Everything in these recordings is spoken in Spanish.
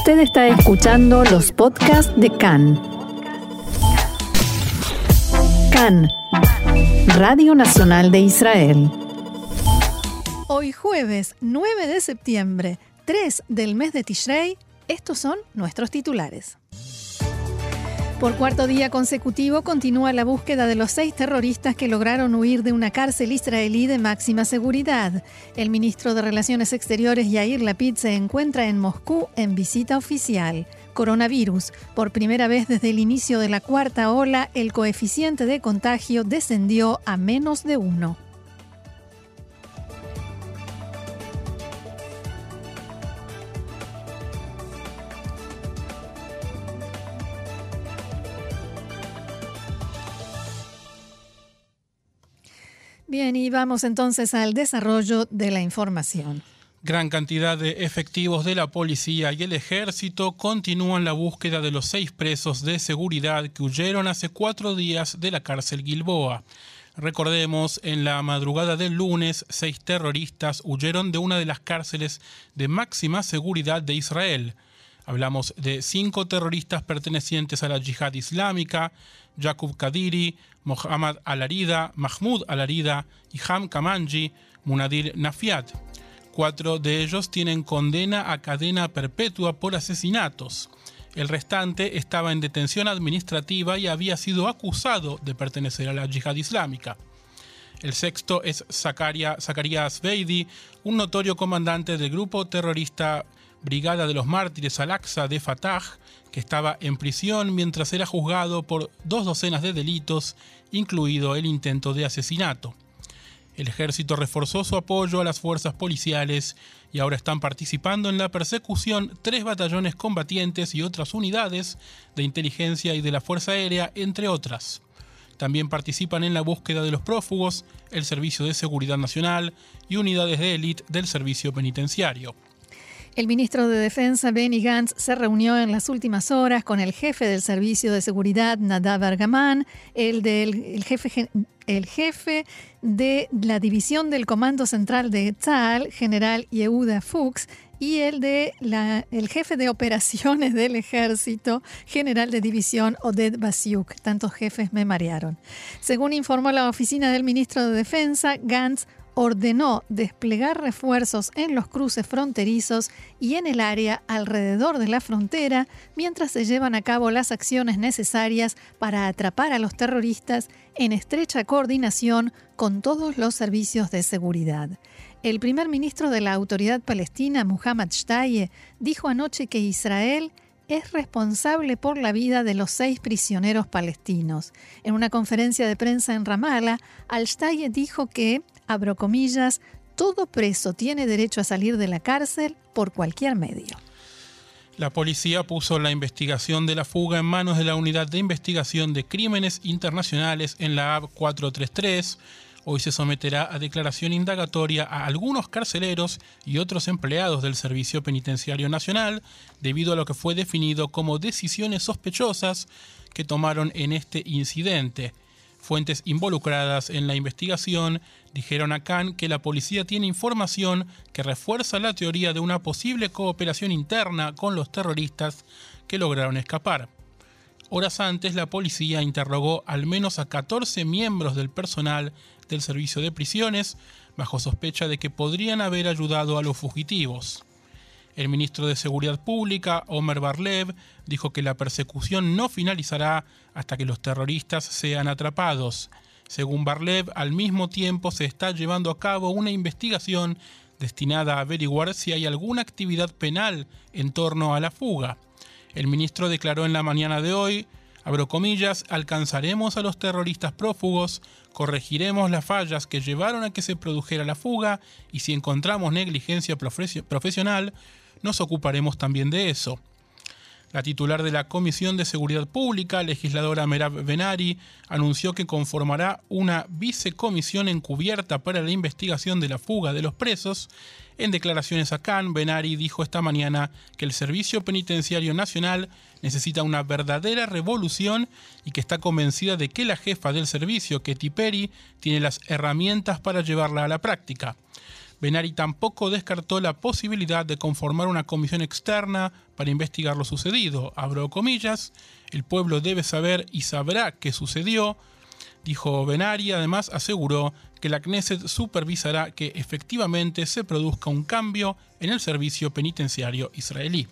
Usted está escuchando los podcasts de CAN. CAN, Radio Nacional de Israel. Hoy jueves 9 de septiembre, 3 del mes de Tishrei, estos son nuestros titulares. Por cuarto día consecutivo continúa la búsqueda de los seis terroristas que lograron huir de una cárcel israelí de máxima seguridad. El ministro de Relaciones Exteriores Yair Lapid se encuentra en Moscú en visita oficial. Coronavirus. Por primera vez desde el inicio de la cuarta ola, el coeficiente de contagio descendió a menos de uno. Bien, y vamos entonces al desarrollo de la información. Gran cantidad de efectivos de la policía y el ejército continúan la búsqueda de los seis presos de seguridad que huyeron hace cuatro días de la cárcel Gilboa. Recordemos, en la madrugada del lunes, seis terroristas huyeron de una de las cárceles de máxima seguridad de Israel. Hablamos de cinco terroristas pertenecientes a la yihad islámica, Yaqub Kadiri, Mohammad Al-Arida, Mahmoud Al-Arida, Iham Kamanji, Munadir Nafiat. Cuatro de ellos tienen condena a cadena perpetua por asesinatos. El restante estaba en detención administrativa y había sido acusado de pertenecer a la yihad islámica. El sexto es Zakaria Beidi, un notorio comandante del grupo terrorista Brigada de los Mártires Al-Aqsa de Fatah, que estaba en prisión mientras era juzgado por dos docenas de delitos, incluido el intento de asesinato. El ejército reforzó su apoyo a las fuerzas policiales y ahora están participando en la persecución tres batallones combatientes y otras unidades de inteligencia y de la Fuerza Aérea, entre otras. También participan en la búsqueda de los prófugos, el Servicio de Seguridad Nacional y unidades de élite del Servicio Penitenciario. El ministro de Defensa, Benny Gantz, se reunió en las últimas horas con el jefe del Servicio de Seguridad, Nadav Argaman, el, del, jefe, el jefe de la División del Comando Central de Tzal, general Yehuda Fuchs, y el de el jefe de operaciones del ejército, general de división Oded Basiuk. Tantos jefes me marearon. Según informó la oficina del ministro de Defensa, Gantz ordenó desplegar refuerzos en los cruces fronterizos y en el área alrededor de la frontera mientras se llevan a cabo las acciones necesarias para atrapar a los terroristas en estrecha coordinación con todos los servicios de seguridad. El primer ministro de la Autoridad Palestina, Muhammad Shtaye, dijo anoche que Israel es responsable por la vida de los seis prisioneros palestinos. En una conferencia de prensa en Ramallah, Al-Shtaye dijo que abro comillas, todo preso tiene derecho a salir de la cárcel por cualquier medio. La policía puso la investigación de la fuga en manos de la Unidad de Investigación de Crímenes Internacionales en la AB 433. Hoy se someterá a declaración indagatoria a algunos carceleros y otros empleados del Servicio Penitenciario Nacional debido a lo que fue definido como decisiones sospechosas que tomaron en este incidente. Fuentes involucradas en la investigación dijeron a Khan que la policía tiene información que refuerza la teoría de una posible cooperación interna con los terroristas que lograron escapar. Horas antes, la policía interrogó al menos a 14 miembros del personal del servicio de prisiones bajo sospecha de que podrían haber ayudado a los fugitivos. El ministro de Seguridad Pública, Omer Barlev, dijo que la persecución no finalizará hasta que los terroristas sean atrapados. Según Barlev, al mismo tiempo se está llevando a cabo una investigación destinada a averiguar si hay alguna actividad penal en torno a la fuga. El ministro declaró en la mañana de hoy, abro comillas, alcanzaremos a los terroristas prófugos, corregiremos las fallas que llevaron a que se produjera la fuga y si encontramos negligencia profesional, nos ocuparemos también de eso. La titular de la Comisión de Seguridad Pública, legisladora Merab Benari, anunció que conformará una vicecomisión encubierta para la investigación de la fuga de los presos. En declaraciones a Cannes, Benari dijo esta mañana que el Servicio Penitenciario Nacional necesita una verdadera revolución y que está convencida de que la jefa del servicio, Ketty Perry, tiene las herramientas para llevarla a la práctica. Benari tampoco descartó la posibilidad de conformar una comisión externa para investigar lo sucedido. Abro comillas, el pueblo debe saber y sabrá qué sucedió, dijo Benari. Además, aseguró que la Knesset supervisará que efectivamente se produzca un cambio en el servicio penitenciario israelí.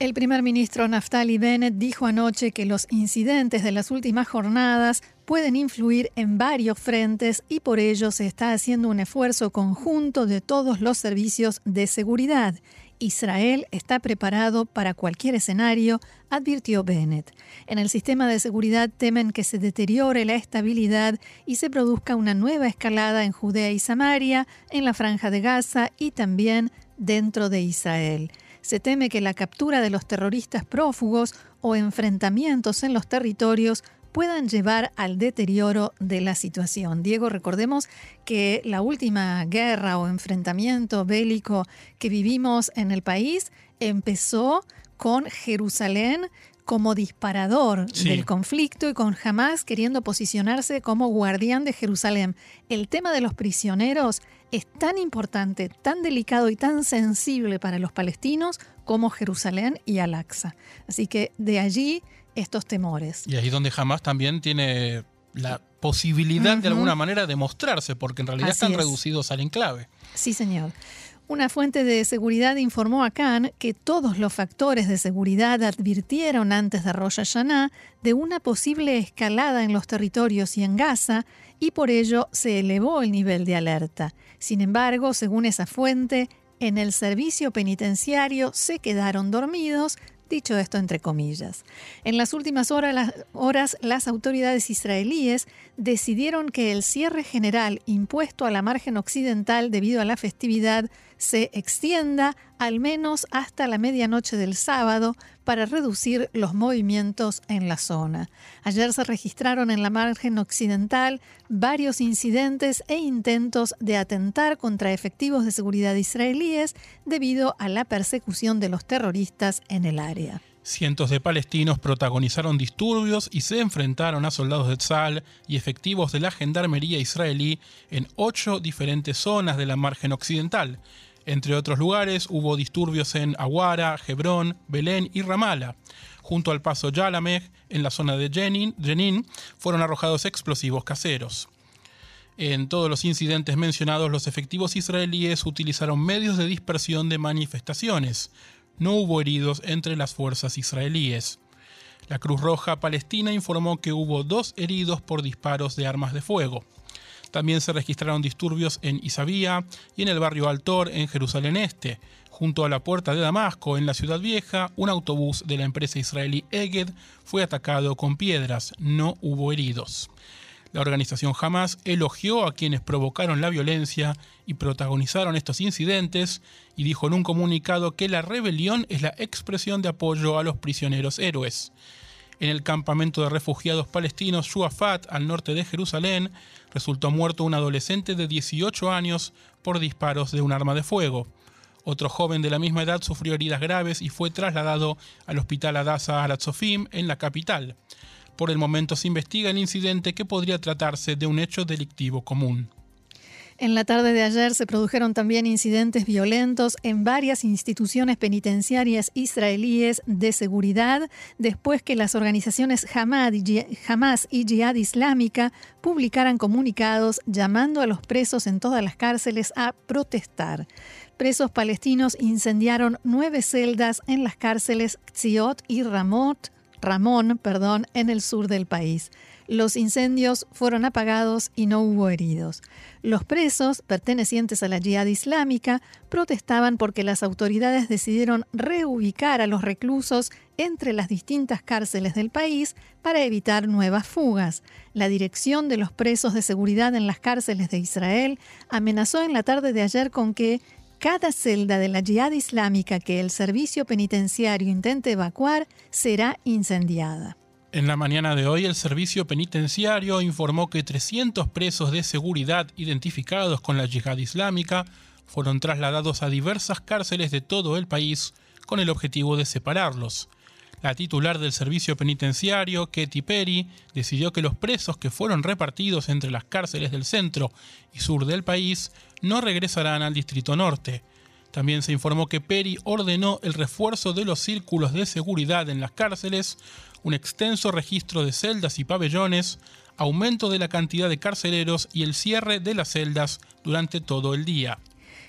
El primer ministro Naftali Bennett dijo anoche que los incidentes de las últimas jornadas pueden influir en varios frentes y por ello se está haciendo un esfuerzo conjunto de todos los servicios de seguridad. Israel está preparado para cualquier escenario, advirtió Bennett. En el sistema de seguridad temen que se deteriore la estabilidad y se produzca una nueva escalada en Judea y Samaria, en la franja de Gaza y también dentro de Israel se teme que la captura de los terroristas prófugos o enfrentamientos en los territorios puedan llevar al deterioro de la situación. Diego, recordemos que la última guerra o enfrentamiento bélico que vivimos en el país empezó con Jerusalén como disparador del conflicto y con Hamas queriendo posicionarse como guardián de Jerusalén. El tema de los prisioneros es tan importante, tan delicado y tan sensible para los palestinos como Jerusalén y Al-Aqsa. Así que de allí estos temores. Y ahí donde Hamas también tiene la posibilidad de alguna manera de mostrarse, porque en realidad están reducidos al enclave. Sí, señor. Una fuente de seguridad informó a Khan que todos los factores de seguridad advirtieron antes de Rosh Hashanah de una posible escalada en los territorios y en Gaza y por ello se elevó el nivel de alerta. Sin embargo, según esa fuente, en el servicio penitenciario se quedaron dormidos Dicho esto entre comillas, en las últimas horas las, horas las autoridades israelíes decidieron que el cierre general impuesto a la margen occidental debido a la festividad se extienda al menos hasta la medianoche del sábado para reducir los movimientos en la zona. Ayer se registraron en la margen occidental varios incidentes e intentos de atentar contra efectivos de seguridad israelíes debido a la persecución de los terroristas en el área. Cientos de palestinos protagonizaron disturbios y se enfrentaron a soldados de Tzal y efectivos de la gendarmería israelí en ocho diferentes zonas de la margen occidental. Entre otros lugares hubo disturbios en Aguara, Hebrón, Belén y Ramala. Junto al paso Yalameh, en la zona de Jenin, Jenin, fueron arrojados explosivos caseros. En todos los incidentes mencionados, los efectivos israelíes utilizaron medios de dispersión de manifestaciones. No hubo heridos entre las fuerzas israelíes. La Cruz Roja Palestina informó que hubo dos heridos por disparos de armas de fuego. También se registraron disturbios en Isabía y en el barrio Altor en Jerusalén Este. Junto a la puerta de Damasco, en la ciudad vieja, un autobús de la empresa israelí Eged fue atacado con piedras. No hubo heridos. La organización Hamas elogió a quienes provocaron la violencia y protagonizaron estos incidentes y dijo en un comunicado que la rebelión es la expresión de apoyo a los prisioneros héroes. En el campamento de refugiados palestinos Shuafat, al norte de Jerusalén, resultó muerto un adolescente de 18 años por disparos de un arma de fuego. Otro joven de la misma edad sufrió heridas graves y fue trasladado al hospital Adasa Aratzofim en la capital. Por el momento se investiga el incidente que podría tratarse de un hecho delictivo común. En la tarde de ayer se produjeron también incidentes violentos en varias instituciones penitenciarias israelíes de seguridad después que las organizaciones Hamas y Jihad Islámica publicaran comunicados llamando a los presos en todas las cárceles a protestar. Presos palestinos incendiaron nueve celdas en las cárceles Tziot y Ramot, Ramón perdón, en el sur del país. Los incendios fueron apagados y no hubo heridos. Los presos, pertenecientes a la yihad islámica, protestaban porque las autoridades decidieron reubicar a los reclusos entre las distintas cárceles del país para evitar nuevas fugas. La dirección de los presos de seguridad en las cárceles de Israel amenazó en la tarde de ayer con que cada celda de la yihad islámica que el servicio penitenciario intente evacuar será incendiada. En la mañana de hoy, el servicio penitenciario informó que 300 presos de seguridad identificados con la yihad islámica fueron trasladados a diversas cárceles de todo el país con el objetivo de separarlos. La titular del servicio penitenciario, Katy Perry, decidió que los presos que fueron repartidos entre las cárceles del centro y sur del país no regresarán al Distrito Norte. También se informó que Perry ordenó el refuerzo de los círculos de seguridad en las cárceles, un extenso registro de celdas y pabellones, aumento de la cantidad de carceleros y el cierre de las celdas durante todo el día.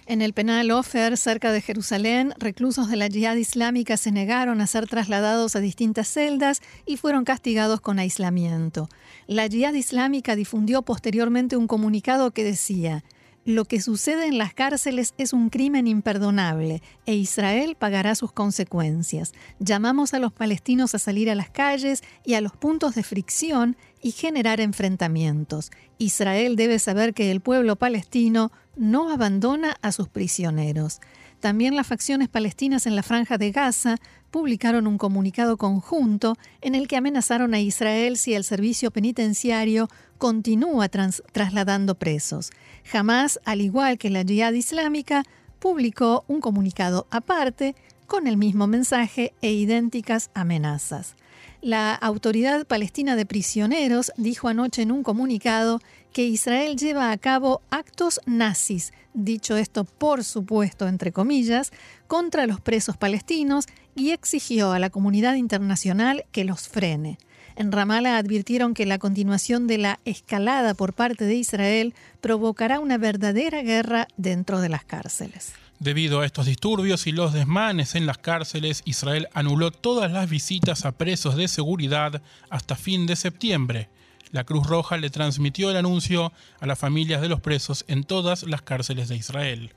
En el penal Ofer, cerca de Jerusalén, reclusos de la Yihad Islámica se negaron a ser trasladados a distintas celdas y fueron castigados con aislamiento. La Yihad Islámica difundió posteriormente un comunicado que decía: lo que sucede en las cárceles es un crimen imperdonable e Israel pagará sus consecuencias. Llamamos a los palestinos a salir a las calles y a los puntos de fricción y generar enfrentamientos. Israel debe saber que el pueblo palestino no abandona a sus prisioneros. También las facciones palestinas en la franja de Gaza publicaron un comunicado conjunto en el que amenazaron a Israel si el servicio penitenciario continúa trasladando presos. Jamás, al igual que la Jihad Islámica, publicó un comunicado aparte con el mismo mensaje e idénticas amenazas. La Autoridad Palestina de Prisioneros dijo anoche en un comunicado que Israel lleva a cabo actos nazis, dicho esto por supuesto entre comillas, contra los presos palestinos y exigió a la comunidad internacional que los frene. En Ramallah advirtieron que la continuación de la escalada por parte de Israel provocará una verdadera guerra dentro de las cárceles. Debido a estos disturbios y los desmanes en las cárceles, Israel anuló todas las visitas a presos de seguridad hasta fin de septiembre. La Cruz Roja le transmitió el anuncio a las familias de los presos en todas las cárceles de Israel.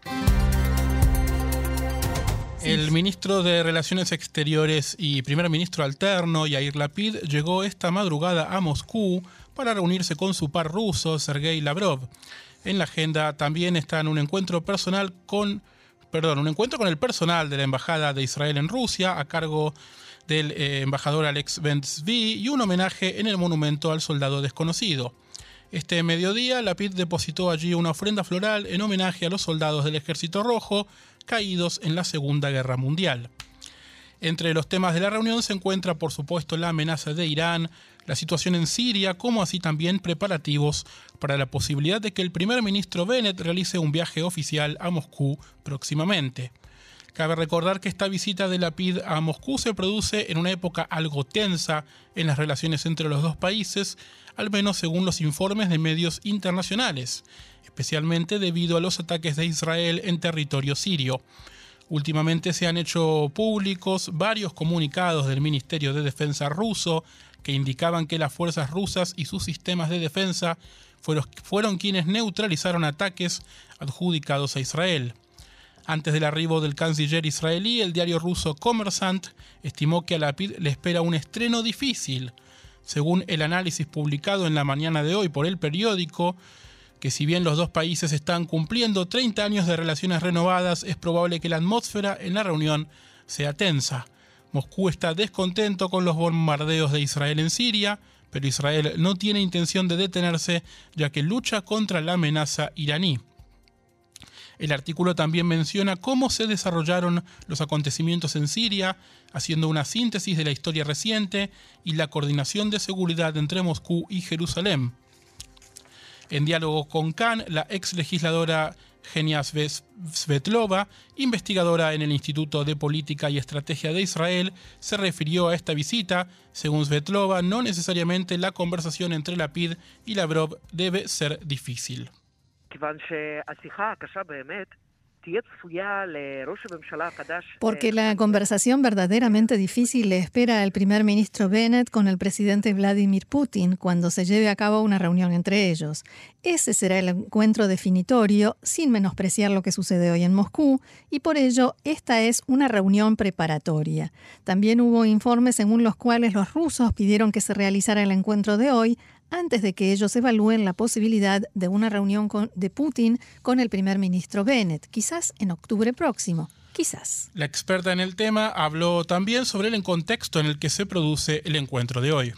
El ministro de Relaciones Exteriores y primer ministro alterno, Yair Lapid, llegó esta madrugada a Moscú para reunirse con su par ruso, Sergei Lavrov. En la agenda también está un encuentro personal con, perdón, un encuentro con el personal de la embajada de Israel en Rusia a cargo del eh, embajador Alex Bentzvi y un homenaje en el monumento al soldado desconocido. Este mediodía, Lapid depositó allí una ofrenda floral en homenaje a los soldados del Ejército Rojo caídos en la Segunda Guerra Mundial. Entre los temas de la reunión se encuentra, por supuesto, la amenaza de Irán, la situación en Siria, como así también preparativos para la posibilidad de que el primer ministro Bennett realice un viaje oficial a Moscú próximamente. Cabe recordar que esta visita de la PID a Moscú se produce en una época algo tensa en las relaciones entre los dos países, al menos según los informes de medios internacionales, especialmente debido a los ataques de Israel en territorio sirio. Últimamente se han hecho públicos varios comunicados del Ministerio de Defensa ruso que indicaban que las fuerzas rusas y sus sistemas de defensa fueron, fueron quienes neutralizaron ataques adjudicados a Israel. Antes del arribo del canciller israelí, el diario ruso Kommersant estimó que a Lapid le espera un estreno difícil. Según el análisis publicado en la mañana de hoy por el periódico, que si bien los dos países están cumpliendo 30 años de relaciones renovadas, es probable que la atmósfera en la reunión sea tensa. Moscú está descontento con los bombardeos de Israel en Siria, pero Israel no tiene intención de detenerse ya que lucha contra la amenaza iraní. El artículo también menciona cómo se desarrollaron los acontecimientos en Siria, haciendo una síntesis de la historia reciente y la coordinación de seguridad entre Moscú y Jerusalén. En diálogo con Khan, la ex legisladora Genia Svetlova, investigadora en el Instituto de Política y Estrategia de Israel, se refirió a esta visita. Según Svetlova, no necesariamente la conversación entre Lapid y Lavrov debe ser difícil. Porque la conversación verdaderamente difícil le espera al primer ministro Bennett con el presidente Vladimir Putin cuando se lleve a cabo una reunión entre ellos. Ese será el encuentro definitorio, sin menospreciar lo que sucede hoy en Moscú, y por ello esta es una reunión preparatoria. También hubo informes según los cuales los rusos pidieron que se realizara el encuentro de hoy antes de que ellos evalúen la posibilidad de una reunión de Putin con el primer ministro Bennett, quizás en octubre próximo. Quizás. La experta en el tema habló también sobre el contexto en el que se produce el encuentro de hoy.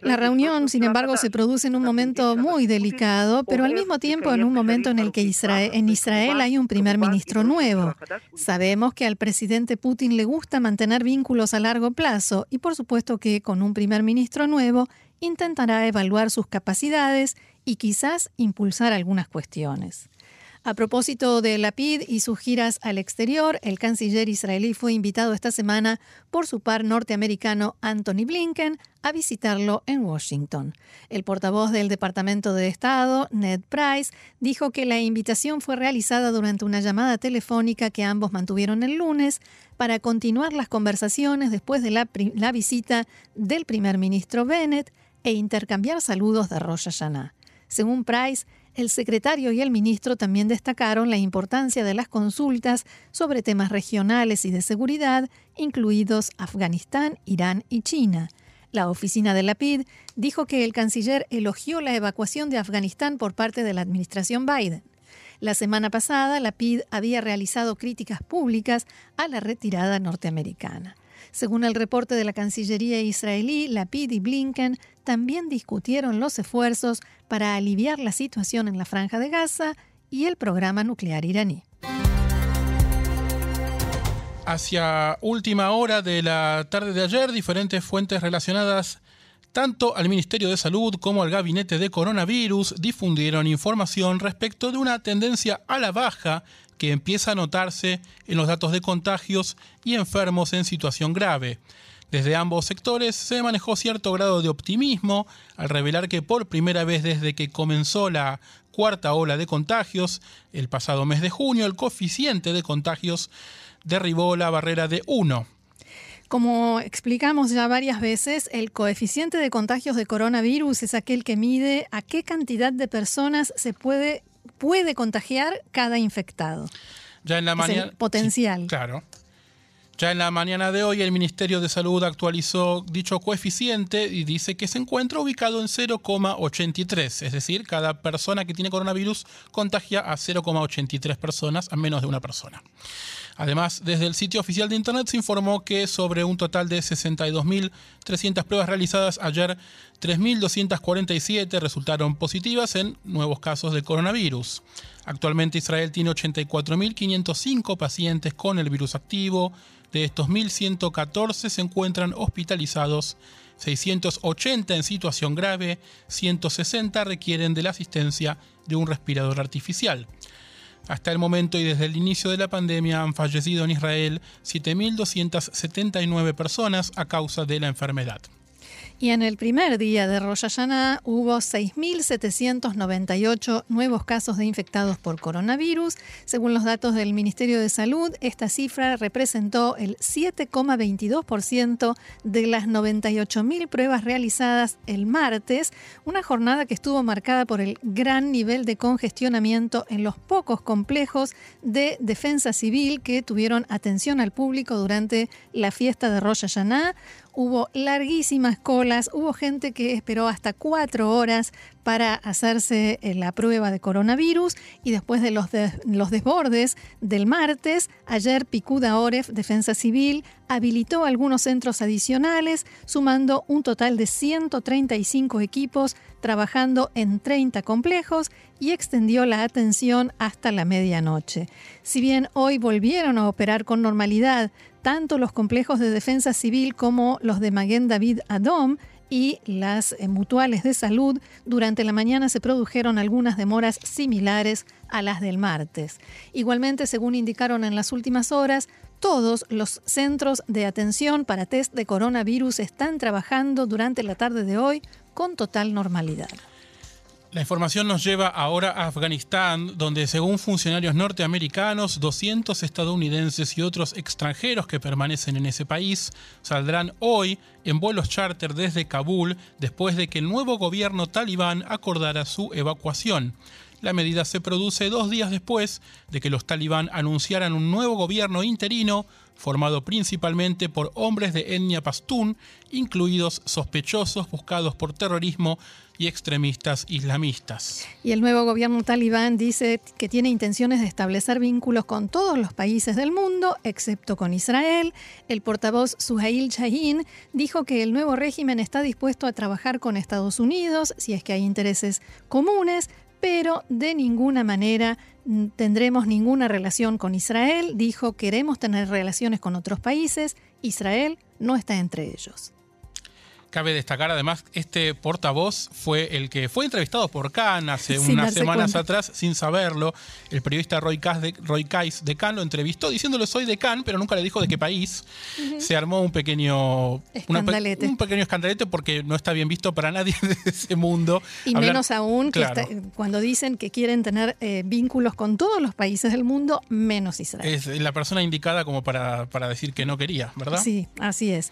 La reunión, sin embargo, se produce en un momento muy delicado, pero al mismo tiempo en un momento en el que en Israel hay un primer ministro nuevo. Sabemos que al presidente Putin le gusta mantener vínculos a largo plazo y por supuesto que con un primer ministro nuevo intentará evaluar sus capacidades y quizás impulsar algunas cuestiones. A propósito de Lapid y sus giras al exterior, el canciller israelí fue invitado esta semana por su par norteamericano Anthony Blinken a visitarlo en Washington. El portavoz del Departamento de Estado, Ned Price, dijo que la invitación fue realizada durante una llamada telefónica que ambos mantuvieron el lunes para continuar las conversaciones después de la, visita del primer ministro Bennett e intercambiar saludos de Rosh Hashanah. Según Price, el secretario y el ministro también destacaron la importancia de las consultas sobre temas regionales y de seguridad, incluidos Afganistán, Irán y China. La oficina de la PID dijo que el canciller elogió la evacuación de Afganistán por parte de la administración Biden. La semana pasada, la PID había realizado críticas públicas a la retirada norteamericana. Según el reporte de la Cancillería israelí, Lapid y Blinken también discutieron los esfuerzos para aliviar la situación en la franja de Gaza y el programa nuclear iraní. Hacia última hora de la tarde de ayer, diferentes fuentes relacionadas tanto al Ministerio de Salud como al Gabinete de Coronavirus difundieron información respecto de una tendencia a la baja que empieza a notarse en los datos de contagios y enfermos en situación grave. Desde ambos sectores se manejó cierto grado de optimismo al revelar que por primera vez desde que comenzó la cuarta ola de contagios, el pasado mes de junio, el coeficiente de contagios derribó la barrera de 1. Como explicamos ya varias veces, el coeficiente de contagios de coronavirus es aquel que mide a qué cantidad de personas se puede puede contagiar cada infectado. Ya en la mañana. Potencial. claro. Ya en la mañana de hoy el Ministerio de Salud actualizó dicho coeficiente y dice que se encuentra ubicado en 0,83, es decir, cada persona que tiene coronavirus contagia a 0,83 personas, a menos de una persona. Además, desde el sitio oficial de Internet se informó que sobre un total de 62.300 pruebas realizadas ayer, 3.247 resultaron positivas en nuevos casos de coronavirus. Actualmente Israel tiene 84.505 pacientes con el virus activo. De estos 1.114 se encuentran hospitalizados, 680 en situación grave, 160 requieren de la asistencia de un respirador artificial. Hasta el momento y desde el inicio de la pandemia han fallecido en Israel 7.279 personas a causa de la enfermedad. Y en el primer día de Rosh Hashanah hubo 6.798 nuevos casos de infectados por coronavirus. Según los datos del Ministerio de Salud, esta cifra representó el 7,22% de las 98.000 pruebas realizadas el martes, una jornada que estuvo marcada por el gran nivel de congestionamiento en los pocos complejos de defensa civil que tuvieron atención al público durante la fiesta de Rosh Hashanah hubo larguísimas colas, hubo gente que esperó hasta cuatro horas para hacerse eh, la prueba de coronavirus y después de los, desbordes del martes, ayer Picuda Oref, Defensa Civil, habilitó algunos centros adicionales, sumando un total de 135 equipos trabajando en 30 complejos y extendió la atención hasta la medianoche. Si bien hoy volvieron a operar con normalidad tanto los complejos de defensa civil como los de Maguen David Adom, y las eh, mutuales de salud, durante la mañana se produjeron algunas demoras similares a las del martes. Igualmente, según indicaron en las últimas horas, todos los centros de atención para test de coronavirus están trabajando durante la tarde de hoy con total normalidad. La información nos lleva ahora a Afganistán, donde según funcionarios norteamericanos, 200 estadounidenses y otros extranjeros que permanecen en ese país saldrán hoy en vuelos charter desde Kabul después de que el nuevo gobierno talibán acordara su evacuación. La medida se produce dos días después de que los talibán anunciaran un nuevo gobierno interino formado principalmente por hombres de etnia pastún, incluidos sospechosos buscados por terrorismo y extremistas islamistas. Y el nuevo gobierno talibán dice que tiene intenciones de establecer vínculos con todos los países del mundo, excepto con Israel. El portavoz Suhail Shahin dijo que el nuevo régimen está dispuesto a trabajar con Estados Unidos si es que hay intereses comunes, pero de ninguna manera tendremos ninguna relación con Israel. Dijo, queremos tener relaciones con otros países. Israel no está entre ellos. Cabe destacar además, este portavoz fue el que fue entrevistado por Khan hace unas semanas atrás, sin saberlo. El periodista Roy, Kais de, Roy de Khan lo entrevistó diciéndole soy de Khan, pero nunca le dijo de qué país. Se armó un pequeño escandalete. un pequeño escandalete porque no está bien visto para nadie de ese mundo. Y menos aún cuando dicen que quieren tener eh, vínculos con todos los países del mundo, menos Israel. Es la persona indicada como para, para decir que no quería, ¿verdad? Sí, así es.